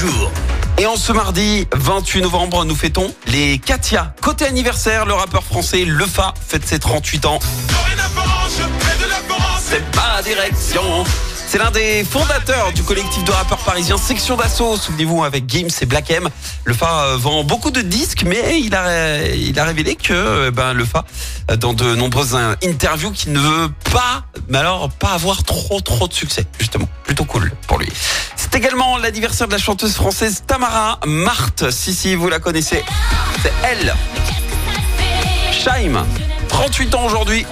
jour. Et en ce mardi 28 novembre, nous fêtons les Katia. Côté anniversaire, le rappeur français Lefa fête ses 38 ans. C'est pas direction. C'est l'un des fondateurs du collectif de rappeurs parisiens Section d'Assaut. Souvenez-vous avec Gims et Black M. Le Fa euh, vend beaucoup de disques, mais il a, il a révélé que euh, ben, le Fa, euh, dans de nombreuses interviews, qu'il ne veut pas, mais alors pas avoir trop trop de succès, justement. Plutôt cool pour lui. C'est également l'anniversaire de la chanteuse française Tamara Marthe. Si, si, vous la connaissez. C'est elle. Shaim, 38 ans aujourd'hui.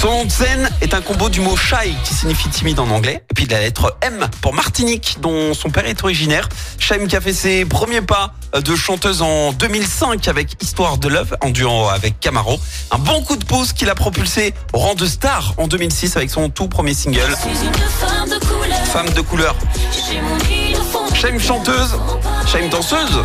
Son nom de scène est un combo du mot shy qui signifie timide en anglais et puis de la lettre M pour Martinique dont son père est originaire. Shaim qui a fait ses premiers pas de chanteuse en 2005 avec Histoire de Love en duo avec Camaro. Un bon coup de pouce qui l'a propulsé au rang de star en 2006 avec son tout premier single Femme de couleur. Shaim chanteuse, Shaim danseuse.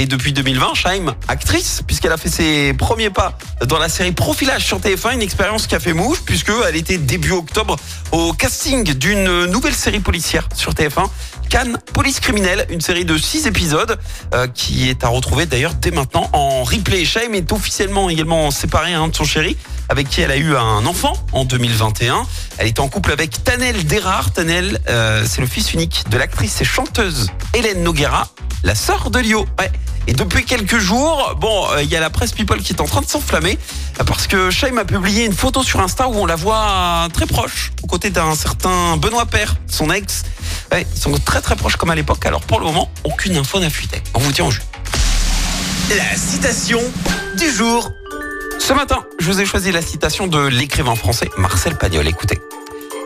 Et depuis 2020, Shaim, actrice, puisqu'elle a fait ses premiers pas dans la série Profilage sur TF1, une expérience qui a fait mouche, puisqu'elle était début octobre au casting d'une nouvelle série policière sur TF1, Cannes Police Criminelle, une série de 6 épisodes euh, qui est à retrouver d'ailleurs dès maintenant en replay. Shaim est officiellement également séparée hein, de son chéri, avec qui elle a eu un enfant en 2021. Elle est en couple avec Tanel Derard. Tanel, euh, c'est le fils unique de l'actrice et chanteuse Hélène Noguera, la sœur de Lio. Et depuis quelques jours, bon, euh, il y a la presse People qui est en train de s'enflammer parce que Shaim a publié une photo sur Insta où on la voit très proche, aux côtés d'un certain Benoît Père, son ex. Ils sont très très proches comme à l'époque. Alors pour le moment, aucune info n'a fuité. On vous tient au jus. La citation du jour. Ce matin, je vous ai choisi la citation de l'écrivain français Marcel Pagnol. Écoutez.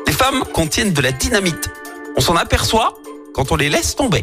Les femmes contiennent de la dynamite. On s'en aperçoit quand on les laisse tomber.